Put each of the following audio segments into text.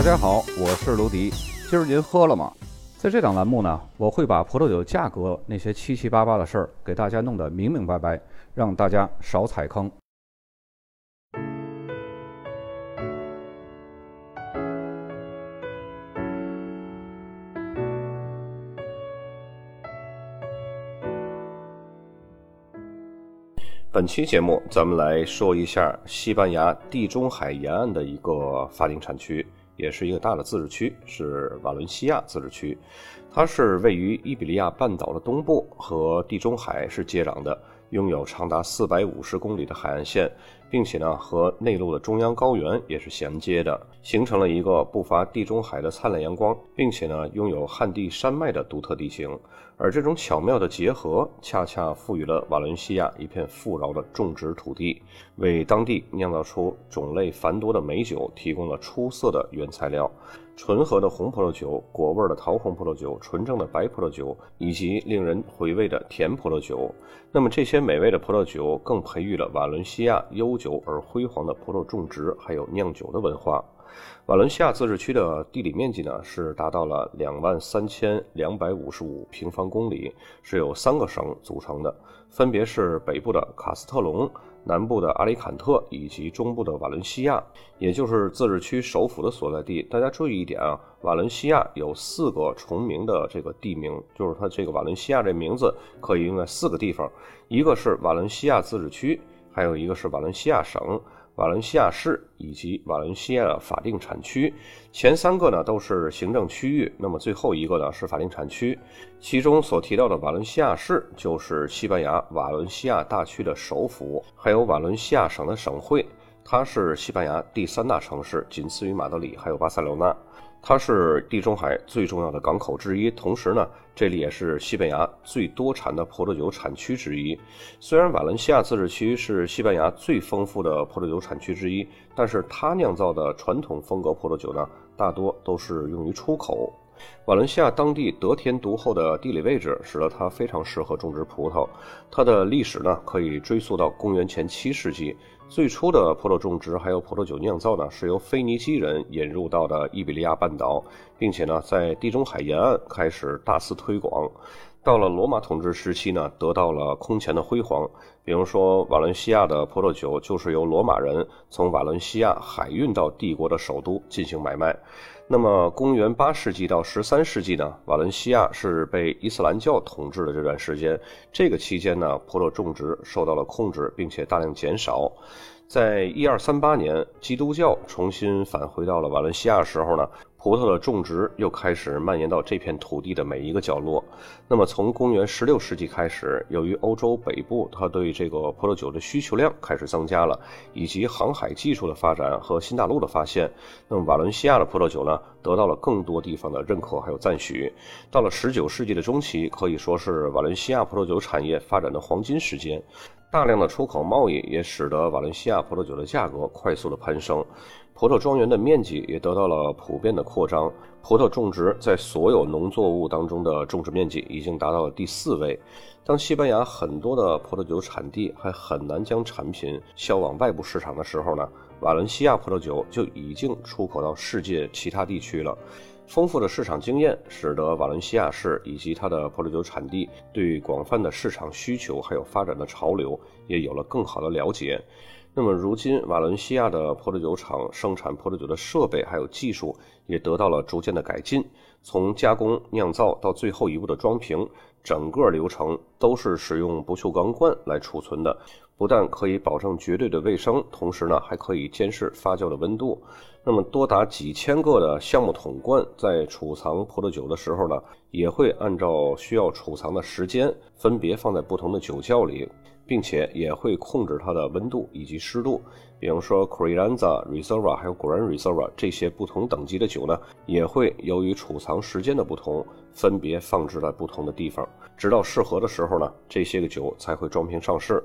大家好，我是卢迪。今儿您喝了吗？在这档栏目呢，我会把葡萄酒价格那些七七八八的事儿给大家弄得明明白白，让大家少踩坑。本期节目，咱们来说一下西班牙地中海沿岸的一个法定产区，也是一个大的自治区，是瓦伦西亚自治区。它是位于伊比利亚半岛的东部，和地中海是接壤的，拥有长达四百五十公里的海岸线。并且呢，和内陆的中央高原也是衔接的，形成了一个不乏地中海的灿烂阳光，并且呢，拥有旱地山脉的独特地形。而这种巧妙的结合，恰恰赋予了瓦伦西亚一片富饶的种植土地，为当地酿造出种类繁多的美酒提供了出色的原材料。醇和的红葡萄酒、果味的桃红葡萄酒、纯正的白葡萄酒，以及令人回味的甜葡萄酒。那么这些美味的葡萄酒，更培育了瓦伦西亚悠久而辉煌的葡萄种植还有酿酒的文化。瓦伦西亚自治区的地理面积呢，是达到了两万三千两百五十五平方公里，是由三个省组成的，分别是北部的卡斯特隆。南部的阿里坎特以及中部的瓦伦西亚，也就是自治区首府的所在地。大家注意一点啊，瓦伦西亚有四个重名的这个地名，就是它这个瓦伦西亚这名字可以用在四个地方，一个是瓦伦西亚自治区，还有一个是瓦伦西亚省。瓦伦西亚市以及瓦伦西亚法定产区，前三个呢都是行政区域，那么最后一个呢是法定产区。其中所提到的瓦伦西亚市就是西班牙瓦伦西亚大区的首府，还有瓦伦西亚省的省会，它是西班牙第三大城市，仅次于马德里还有巴塞罗那。它是地中海最重要的港口之一，同时呢，这里也是西班牙最多产的葡萄酒产区之一。虽然瓦伦西亚自治区是西班牙最丰富的葡萄酒产区之一，但是它酿造的传统风格葡萄酒呢，大多都是用于出口。瓦伦西亚当地得天独厚的地理位置，使得它非常适合种植葡萄。它的历史呢，可以追溯到公元前七世纪。最初的葡萄种植还有葡萄酒酿造呢，是由腓尼基人引入到的伊比利亚半岛，并且呢，在地中海沿岸开始大肆推广。到了罗马统治时期呢，得到了空前的辉煌。比如说，瓦伦西亚的葡萄酒就是由罗马人从瓦伦西亚海运到帝国的首都进行买卖。那么，公元八世纪到十三世纪呢，瓦伦西亚是被伊斯兰教统治的这段时间。这个期间呢，葡萄种植受到了控制，并且大量减少。在一二三八年，基督教重新返回到了瓦伦西亚时候呢。葡萄的种植又开始蔓延到这片土地的每一个角落。那么，从公元十六世纪开始，由于欧洲北部它对这个葡萄酒的需求量开始增加了，以及航海技术的发展和新大陆的发现，那么瓦伦西亚的葡萄酒呢，得到了更多地方的认可还有赞许。到了十九世纪的中期，可以说是瓦伦西亚葡萄酒产业发展的黄金时间。大量的出口贸易也使得瓦伦西亚葡萄酒的价格快速的攀升。葡萄庄园的面积也得到了普遍的扩张，葡萄种植在所有农作物当中的种植面积已经达到了第四位。当西班牙很多的葡萄酒产地还很难将产品销往外部市场的时候呢，瓦伦西亚葡萄酒就已经出口到世界其他地区了。丰富的市场经验使得瓦伦西亚市以及它的葡萄酒产地对广泛的市场需求还有发展的潮流也有了更好的了解。那么，如今瓦伦西亚的葡萄酒厂生产葡萄酒的设备还有技术也得到了逐渐的改进，从加工、酿造到最后一步的装瓶，整个流程都是使用不锈钢罐来储存的，不但可以保证绝对的卫生，同时呢，还可以监视发酵的温度。那么，多达几千个的橡木桶罐在储藏葡萄酒的时候呢，也会按照需要储藏的时间，分别放在不同的酒窖里。并且也会控制它的温度以及湿度，比如说 Crianza Reserva 还有 Gran Reserva 这些不同等级的酒呢，也会由于储藏时间的不同，分别放置在不同的地方。直到适合的时候呢，这些个酒才会装瓶上市。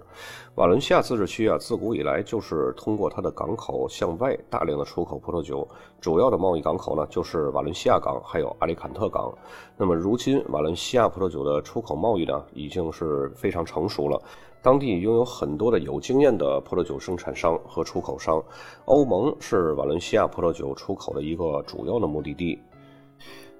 瓦伦西亚自治区啊，自古以来就是通过它的港口向外大量的出口葡萄酒，主要的贸易港口呢就是瓦伦西亚港还有阿里坎特港。那么如今瓦伦西亚葡萄酒的出口贸易呢，已经是非常成熟了，当地拥有很多的有经验的葡萄酒生产商和出口商。欧盟是瓦伦西亚葡萄酒出口的一个主要的目的地。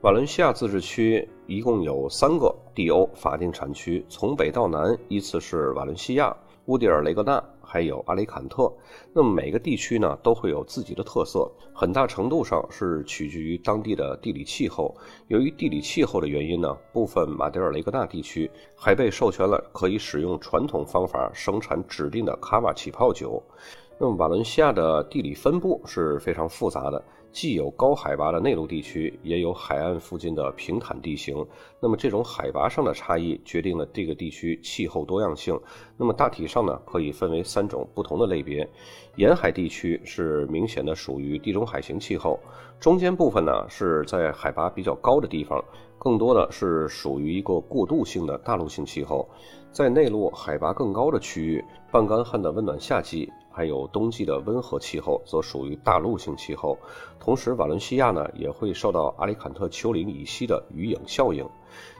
瓦伦西亚自治区一共有三个 DO 法定产区，从北到南依次是瓦伦西亚、乌迪尔雷格纳，还有阿里坎特。那么每个地区呢都会有自己的特色，很大程度上是取决于当地的地理气候。由于地理气候的原因呢，部分马迭尔雷格纳地区还被授权了可以使用传统方法生产指定的卡瓦起泡酒。那么瓦伦西亚的地理分布是非常复杂的。既有高海拔的内陆地区，也有海岸附近的平坦地形。那么这种海拔上的差异决定了这个地区气候多样性。那么大体上呢，可以分为三种不同的类别。沿海地区是明显的属于地中海型气候，中间部分呢是在海拔比较高的地方，更多的是属于一个过渡性的大陆性气候。在内陆海拔更高的区域，半干旱的温暖夏季。还有冬季的温和气候，则属于大陆性气候。同时，瓦伦西亚呢也会受到阿里坎特丘陵以西的雨影效应。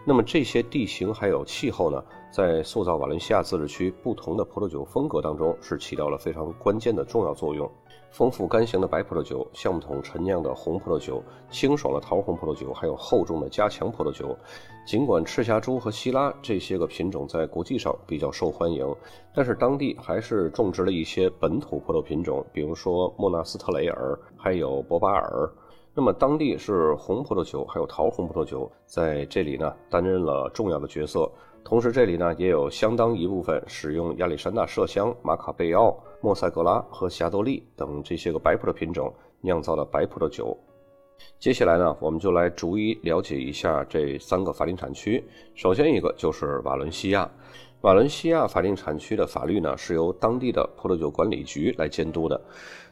那么这些地形还有气候呢，在塑造瓦伦西亚自治区不同的葡萄酒风格当中，是起到了非常关键的重要作用。丰富干型的白葡萄酒、橡木桶陈酿的红葡萄酒、清爽的桃红葡萄酒，还有厚重的加强葡萄酒。尽管赤霞珠和希拉这些个品种在国际上比较受欢迎，但是当地还是种植了一些本土葡萄品种，比如说莫纳斯特雷尔，还有博巴尔。那么当地是红葡萄酒，还有桃红葡萄酒在这里呢担任了重要的角色。同时，这里呢也有相当一部分使用亚历山大麝香、马卡贝奥、莫塞格拉和霞多丽等这些个白葡萄品种酿造的白葡萄酒。接下来呢，我们就来逐一了解一下这三个法定产区。首先一个就是瓦伦西亚，瓦伦西亚法定产区的法律呢是由当地的葡萄酒管理局来监督的。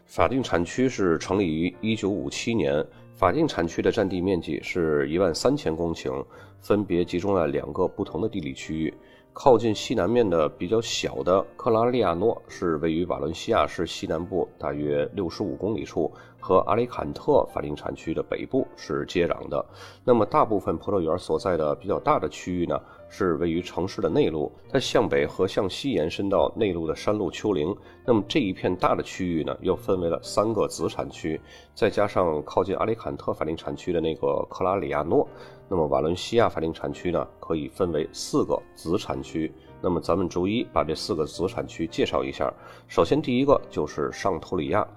法定产区是成立于1957年，法定产区的占地面积是一万三千公顷。分别集中了两个不同的地理区域，靠近西南面的比较小的克拉利亚诺是位于瓦伦西亚市西南部大约六十五公里处，和阿里坎特法定产区的北部是接壤的。那么大部分葡萄园所在的比较大的区域呢？是位于城市的内陆，它向北和向西延伸到内陆的山路丘陵。那么这一片大的区域呢，又分为了三个子产区，再加上靠近阿里坎特法定产区的那个克拉里亚诺，那么瓦伦西亚法定产区呢，可以分为四个子产区。那么咱们逐一把这四个子产区介绍一下。首先第一个就是上托里亚。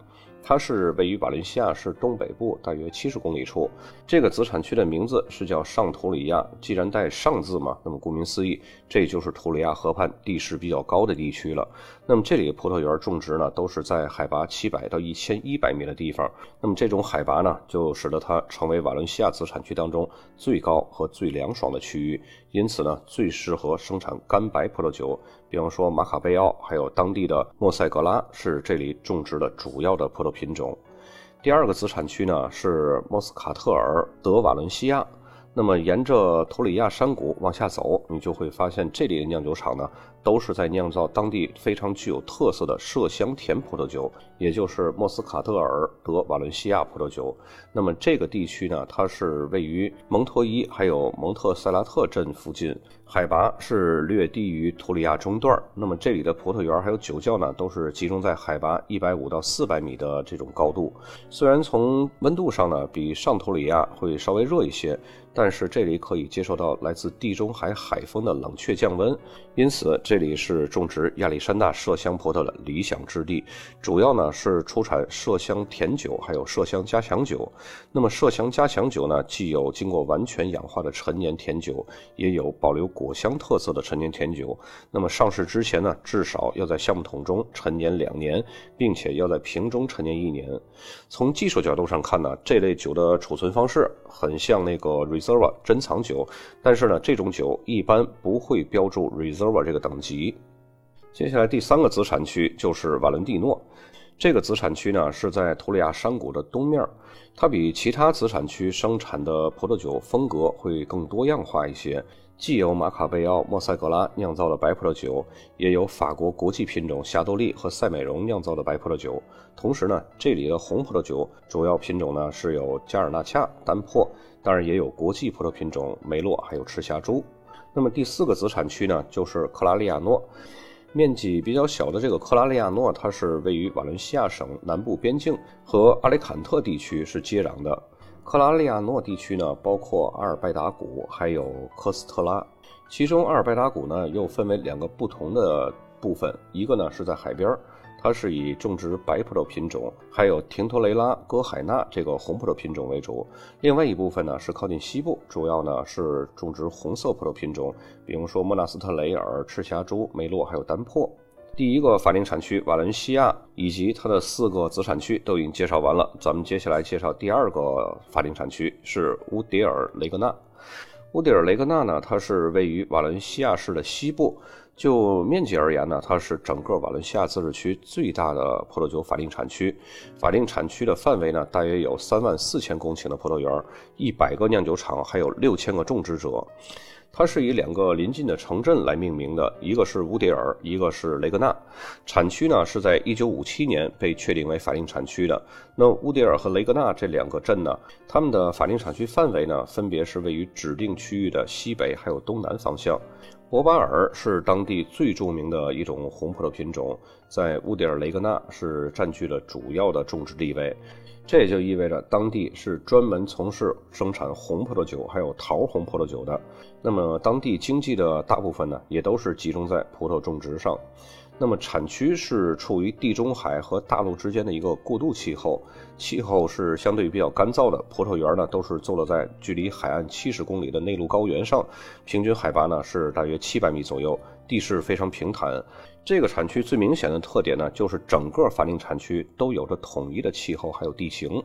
它是位于瓦伦西亚市东北部大约七十公里处，这个子产区的名字是叫上图里亚。既然带“上”字嘛，那么顾名思义，这就是图里亚河畔地势比较高的地区了。那么这里的葡萄园种植呢，都是在海拔七百到一千一百米的地方。那么这种海拔呢，就使得它成为瓦伦西亚子产区当中最高和最凉爽的区域，因此呢，最适合生产干白葡萄酒。比方说马卡贝奥，还有当地的莫塞格拉是这里种植的主要的葡萄品种。第二个子产区呢是莫斯卡特尔德瓦伦西亚。那么沿着图里亚山谷往下走，你就会发现这里的酿酒厂呢。都是在酿造当地非常具有特色的麝香甜葡萄酒，也就是莫斯卡特尔德瓦伦西亚葡萄酒。那么这个地区呢，它是位于蒙托伊还有蒙特塞拉特镇附近，海拔是略低于图里亚中段。那么这里的葡萄园还有酒窖呢，都是集中在海拔一百五到四百米的这种高度。虽然从温度上呢，比上图里亚会稍微热一些，但是这里可以接受到来自地中海海风的冷却降温，因此这。里是种植亚历山大麝香葡萄的理想之地，主要呢是出产麝香甜酒，还有麝香加强酒。那么麝香加强酒呢，既有经过完全氧化的陈年甜酒，也有保留果香特色的陈年甜酒。那么上市之前呢，至少要在橡木桶中陈年两年，并且要在瓶中陈年一年。从技术角度上看呢，这类酒的储存方式很像那个 Reserva 珍藏酒，但是呢，这种酒一般不会标注 Reserva 这个等级。接下来第三个子产区就是瓦伦蒂诺，这个子产区呢是在图里亚山谷的东面，它比其他子产区生产的葡萄酒风格会更多样化一些。既有马卡贝奥、莫塞格拉酿造的白葡萄酒，也有法国国际品种霞多丽和赛美容酿造的白葡萄酒。同时呢，这里的红葡萄酒主要品种呢是有加尔纳恰、丹珀，当然也有国际葡萄品种梅洛，还有赤霞珠。那么第四个子产区呢，就是克拉利亚诺。面积比较小的这个克拉利亚诺，它是位于瓦伦西亚省南部边境，和阿雷坎特地区是接壤的。克拉利亚诺地区呢，包括阿尔拜达谷，还有科斯特拉。其中阿尔拜达谷呢，又分为两个不同的部分，一个呢是在海边。它是以种植白葡萄品种，还有廷托雷拉、戈海纳这个红葡萄品种为主。另外一部分呢是靠近西部，主要呢是种植红色葡萄品种，比如说莫纳斯特雷尔、赤霞珠、梅洛还有丹珀。第一个法定产区瓦伦西亚以及它的四个子产区都已经介绍完了，咱们接下来介绍第二个法定产区是乌迪尔雷格纳。乌迪尔雷格纳呢，它是位于瓦伦西亚市的西部。就面积而言呢，它是整个瓦伦西亚自治区最大的葡萄酒法定产区。法定产区的范围呢，大约有三万四千公顷的葡萄园，一百个酿酒厂，还有六千个种植者。它是以两个临近的城镇来命名的，一个是乌迪尔，一个是雷格纳。产区呢是在一九五七年被确定为法定产区的。那乌迪尔和雷格纳这两个镇呢，他们的法定产区范围呢，分别是位于指定区域的西北还有东南方向。博巴尔是当地最著名的一种红葡萄品种，在乌迪尔雷格纳是占据了主要的种植地位。这也就意味着当地是专门从事生产红葡萄酒还有桃红葡萄酒的。那么，当地经济的大部分呢，也都是集中在葡萄种植上。那么产区是处于地中海和大陆之间的一个过渡气候，气候是相对比较干燥的。葡萄园呢都是坐落在距离海岸七十公里的内陆高原上，平均海拔呢是大约七百米左右，地势非常平坦。这个产区最明显的特点呢，就是整个法定产区都有着统一的气候还有地形。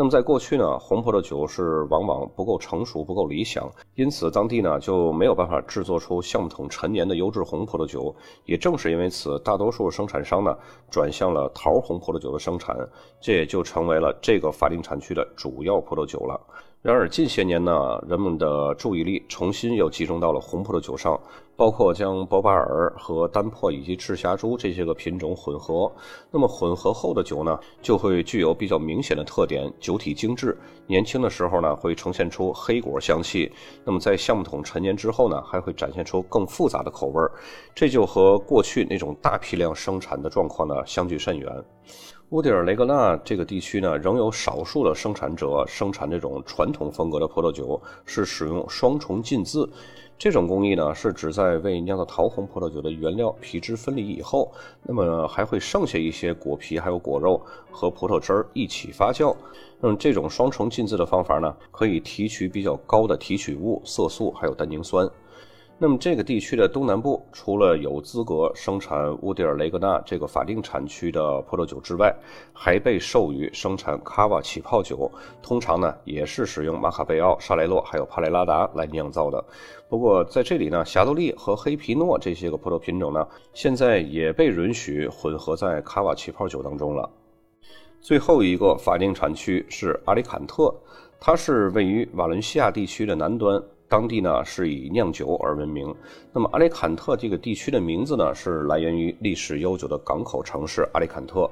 那么在过去呢，红葡萄酒是往往不够成熟、不够理想，因此当地呢就没有办法制作出橡木桶陈年的优质红葡萄酒。也正是因为此，大多数生产商呢转向了桃红葡萄酒的生产，这也就成为了这个法定产区的主要葡萄酒了。然而近些年呢，人们的注意力重新又集中到了红葡萄酒上，包括将博巴尔和丹珀以及赤霞珠这些个品种混合。那么混合后的酒呢，就会具有比较明显的特点，酒体精致。年轻的时候呢，会呈现出黑果香气。那么在橡木桶陈年之后呢，还会展现出更复杂的口味儿。这就和过去那种大批量生产的状况呢，相距甚远。乌迪尔雷格纳这个地区呢，仍有少数的生产者生产这种传统风格的葡萄酒，是使用双重浸渍。这种工艺呢，是指在为酿造桃红葡萄酒的原料皮汁分离以后，那么还会剩下一些果皮还有果肉和葡萄汁儿一起发酵。那么这种双重浸渍的方法呢，可以提取比较高的提取物、色素还有单宁酸。那么这个地区的东南部，除了有资格生产乌迪尔雷格纳这个法定产区的葡萄酒之外，还被授予生产卡瓦起泡酒。通常呢，也是使用马卡贝奥、沙雷洛还有帕雷拉达来酿造的。不过在这里呢，霞多丽和黑皮诺这些个葡萄品种呢，现在也被允许混合在卡瓦起泡酒当中了。最后一个法定产区是阿里坎特，它是位于瓦伦西亚地区的南端。当地呢是以酿酒而闻名。那么阿里坎特这个地区的名字呢，是来源于历史悠久的港口城市阿里坎特。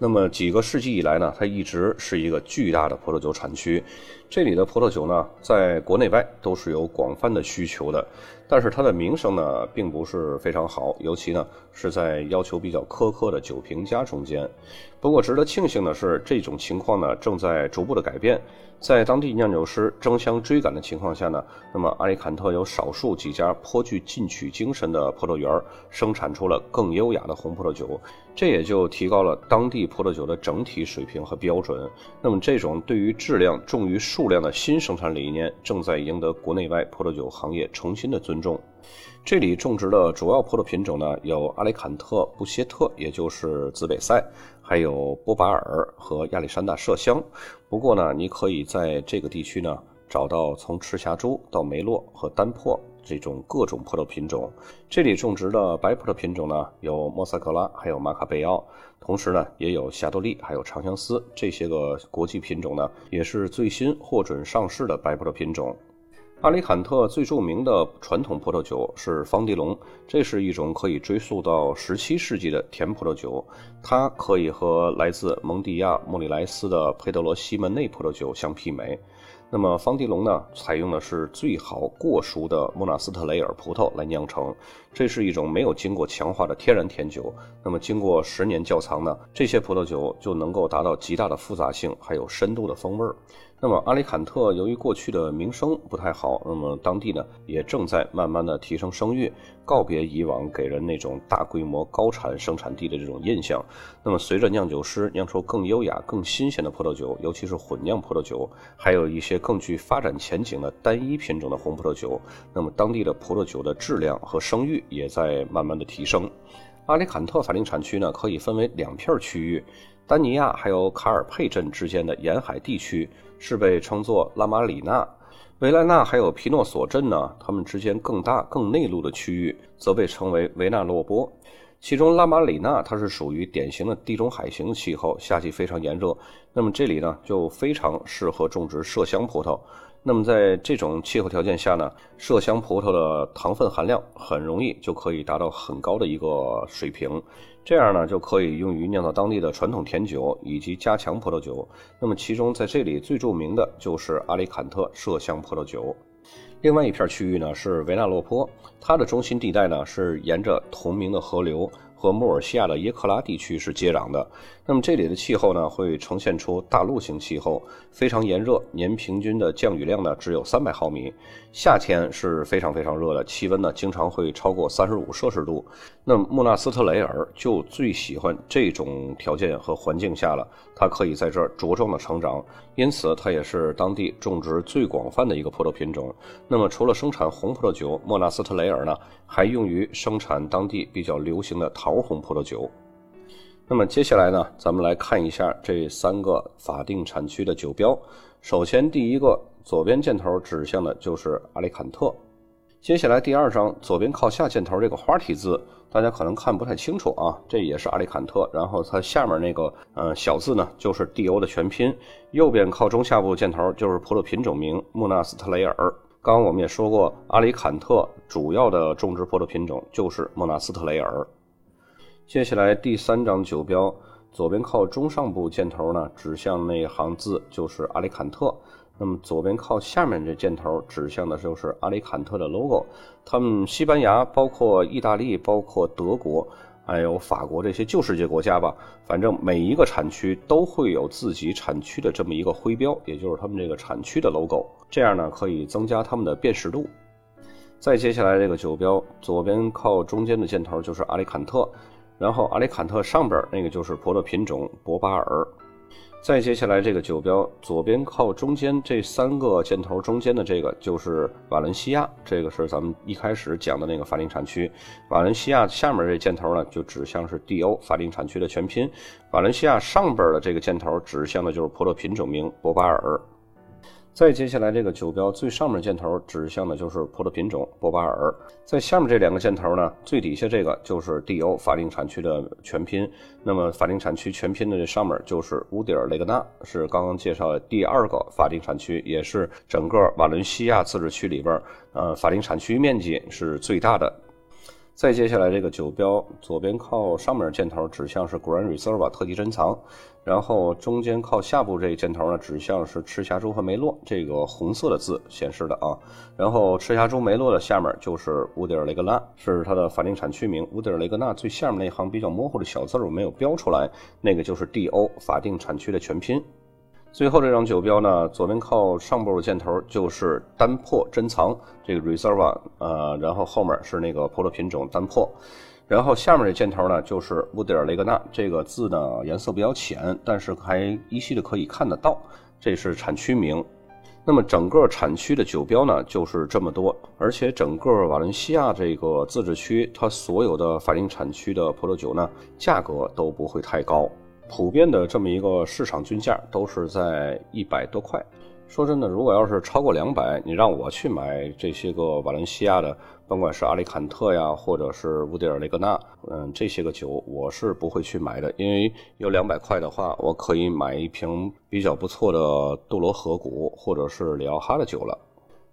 那么几个世纪以来呢，它一直是一个巨大的葡萄酒产区。这里的葡萄酒呢，在国内外都是有广泛的需求的。但是它的名声呢，并不是非常好，尤其呢是在要求比较苛刻的酒评家中间。不过值得庆幸的是，这种情况呢正在逐步的改变。在当地酿酒师争相追赶的情况下呢，那么阿里坎特有少数几家颇具进取精神的葡萄园，生产出了更优雅的红葡萄酒，这也就提高了当地葡萄酒的整体水平和标准。那么这种对于质量重于数量的新生产理念，正在赢得国内外葡萄酒行业重新的尊重。这里种植的主要葡萄品种呢，有阿里坎特布歇特，也就是紫北塞。还有波巴尔和亚历山大麝香，不过呢，你可以在这个地区呢找到从赤霞珠到梅洛和丹珀这种各种葡萄品种。这里种植的白葡萄品种呢有莫塞格拉，还有马卡贝奥，同时呢也有霞多丽，还有长相思这些个国际品种呢，也是最新获准上市的白葡萄品种。阿里坎特最著名的传统葡萄酒是方迪龙，这是一种可以追溯到17世纪的甜葡萄酒，它可以和来自蒙迪亚莫里莱斯的佩德罗西门内葡萄酒相媲美。那么方迪龙呢，采用的是最好过熟的莫纳斯特雷尔葡萄来酿成，这是一种没有经过强化的天然甜酒。那么经过十年窖藏呢，这些葡萄酒就能够达到极大的复杂性，还有深度的风味儿。那么阿里坎特由于过去的名声不太好，那么当地呢也正在慢慢的提升声誉，告别以往给人那种大规模高产生产地的这种印象。那么随着酿酒师酿出更优雅、更新鲜的葡萄酒，尤其是混酿葡萄酒，还有一些更具发展前景的单一品种的红葡萄酒，那么当地的葡萄酒的质量和声誉也在慢慢的提升。阿里坎特法定产区呢可以分为两片区域。丹尼亚还有卡尔佩镇之间的沿海地区是被称作拉马里纳，维莱纳还有皮诺索镇呢，它们之间更大、更内陆的区域则被称为维纳洛波。其中拉马里纳它是属于典型的地中海型气候，夏季非常炎热，那么这里呢就非常适合种植麝香葡萄。那么在这种气候条件下呢，麝香葡萄的糖分含量很容易就可以达到很高的一个水平。这样呢，就可以用于酿造当地的传统甜酒以及加强葡萄酒。那么，其中在这里最著名的就是阿里坎特麝香葡萄酒。另外一片区域呢是维纳洛坡，它的中心地带呢是沿着同名的河流。和穆尔西亚的耶克拉地区是接壤的，那么这里的气候呢，会呈现出大陆型气候，非常炎热，年平均的降雨量呢只有三百毫米，夏天是非常非常热的，气温呢经常会超过三十五摄氏度。那穆纳斯特雷尔就最喜欢这种条件和环境下了，它可以在这儿茁壮的成长，因此它也是当地种植最广泛的一个葡萄品种。那么除了生产红葡萄酒，莫纳斯特雷尔呢还用于生产当地比较流行的桃。桃红葡萄酒。那么接下来呢，咱们来看一下这三个法定产区的酒标。首先，第一个左边箭头指向的就是阿里坎特。接下来第二张左边靠下箭头这个花体字，大家可能看不太清楚啊，这也是阿里坎特。然后它下面那个呃小字呢，就是 D.O 的全拼。右边靠中下部箭头就是葡萄品种名穆纳斯特雷尔。刚刚我们也说过，阿里坎特主要的种植葡萄品种就是莫纳斯特雷尔。接下来第三张酒标，左边靠中上部箭头呢，指向那行字就是阿里坎特。那么左边靠下面这箭头指向的就是阿里坎特的 logo。他们西班牙、包括意大利、包括德国，还有法国这些旧世界国家吧，反正每一个产区都会有自己产区的这么一个徽标，也就是他们这个产区的 logo。这样呢，可以增加他们的辨识度。再接下来这个酒标，左边靠中间的箭头就是阿里坎特。然后阿里坎特上边那个就是葡萄品种博巴尔，再接下来这个酒标左边靠中间这三个箭头中间的这个就是瓦伦西亚，这个是咱们一开始讲的那个法定产区。瓦伦西亚下面这箭头呢就指向是 D.O 法定产区的全拼，瓦伦西亚上边的这个箭头指向的就是葡萄品种名博巴尔。再接下来，这个酒标最上面箭头指向的就是葡萄品种波巴尔。在下面这两个箭头呢，最底下这个就是 D.O 法定产区的全拼。那么法定产区全拼的这上面就是乌迪尔雷格纳，是刚刚介绍的第二个法定产区，也是整个瓦伦西亚自治区里边，呃，法定产区面积是最大的。再接下来这个酒标，左边靠上面箭头指向是 Grand Reserva 特级珍藏，然后中间靠下部这一箭头呢指向是赤霞珠和梅洛，这个红色的字显示的啊。然后赤霞珠梅洛的下面就是乌迪尔雷格纳，是它的法定产区名。乌迪尔雷格纳最下面那行比较模糊的小字我没有标出来，那个就是 D.O 法定产区的全拼。最后这张酒标呢，左边靠上部的箭头就是丹珀珍藏这个 Reserva，呃，然后后面是那个葡萄品种丹珀，然后下面这箭头呢就是乌迪尔雷格纳这个字呢颜色比较浅，但是还依稀的可以看得到，这是产区名。那么整个产区的酒标呢就是这么多，而且整个瓦伦西亚这个自治区，它所有的法定产区的葡萄酒呢价格都不会太高。普遍的这么一个市场均价都是在一百多块。说真的，如果要是超过两百，你让我去买这些个瓦伦西亚的，甭管是阿里坎特呀，或者是乌迪尔雷格纳，嗯，这些个酒我是不会去买的，因为有两百块的话，我可以买一瓶比较不错的杜罗河谷或者是里奥哈的酒了。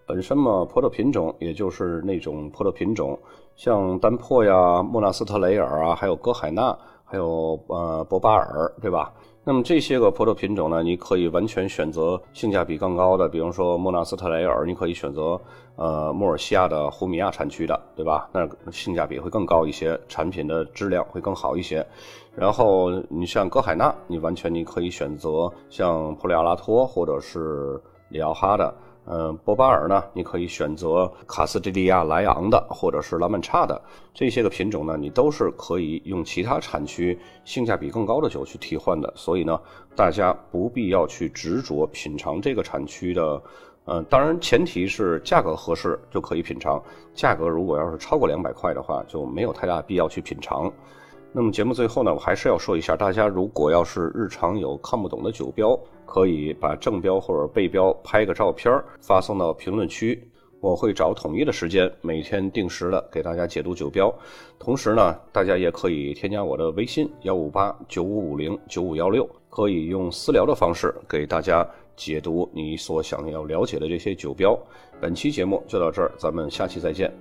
本身嘛，葡萄品种也就是那种葡萄品种，像丹珀呀、莫纳斯特雷尔啊，还有歌海纳，还有呃博巴尔，对吧？那么这些个葡萄品种呢，你可以完全选择性价比更高的，比如说莫纳斯特雷尔，你可以选择呃莫尔西亚的胡米亚产区的，对吧？那性价比会更高一些，产品的质量会更好一些。然后你像格海纳，你完全你可以选择像普里亚拉托或者是里奥哈的。嗯，博巴尔呢，你可以选择卡斯蒂利亚莱昂的，或者是拉曼差的这些个品种呢，你都是可以用其他产区性价比更高的酒去替换的。所以呢，大家不必要去执着品尝这个产区的，嗯，当然前提是价格合适就可以品尝。价格如果要是超过两百块的话，就没有太大必要去品尝。那么节目最后呢，我还是要说一下，大家如果要是日常有看不懂的酒标，可以把正标或者背标拍个照片发送到评论区，我会找统一的时间，每天定时的给大家解读酒标。同时呢，大家也可以添加我的微信幺五八九五五零九五幺六，可以用私聊的方式给大家解读你所想要了解的这些酒标。本期节目就到这儿，咱们下期再见。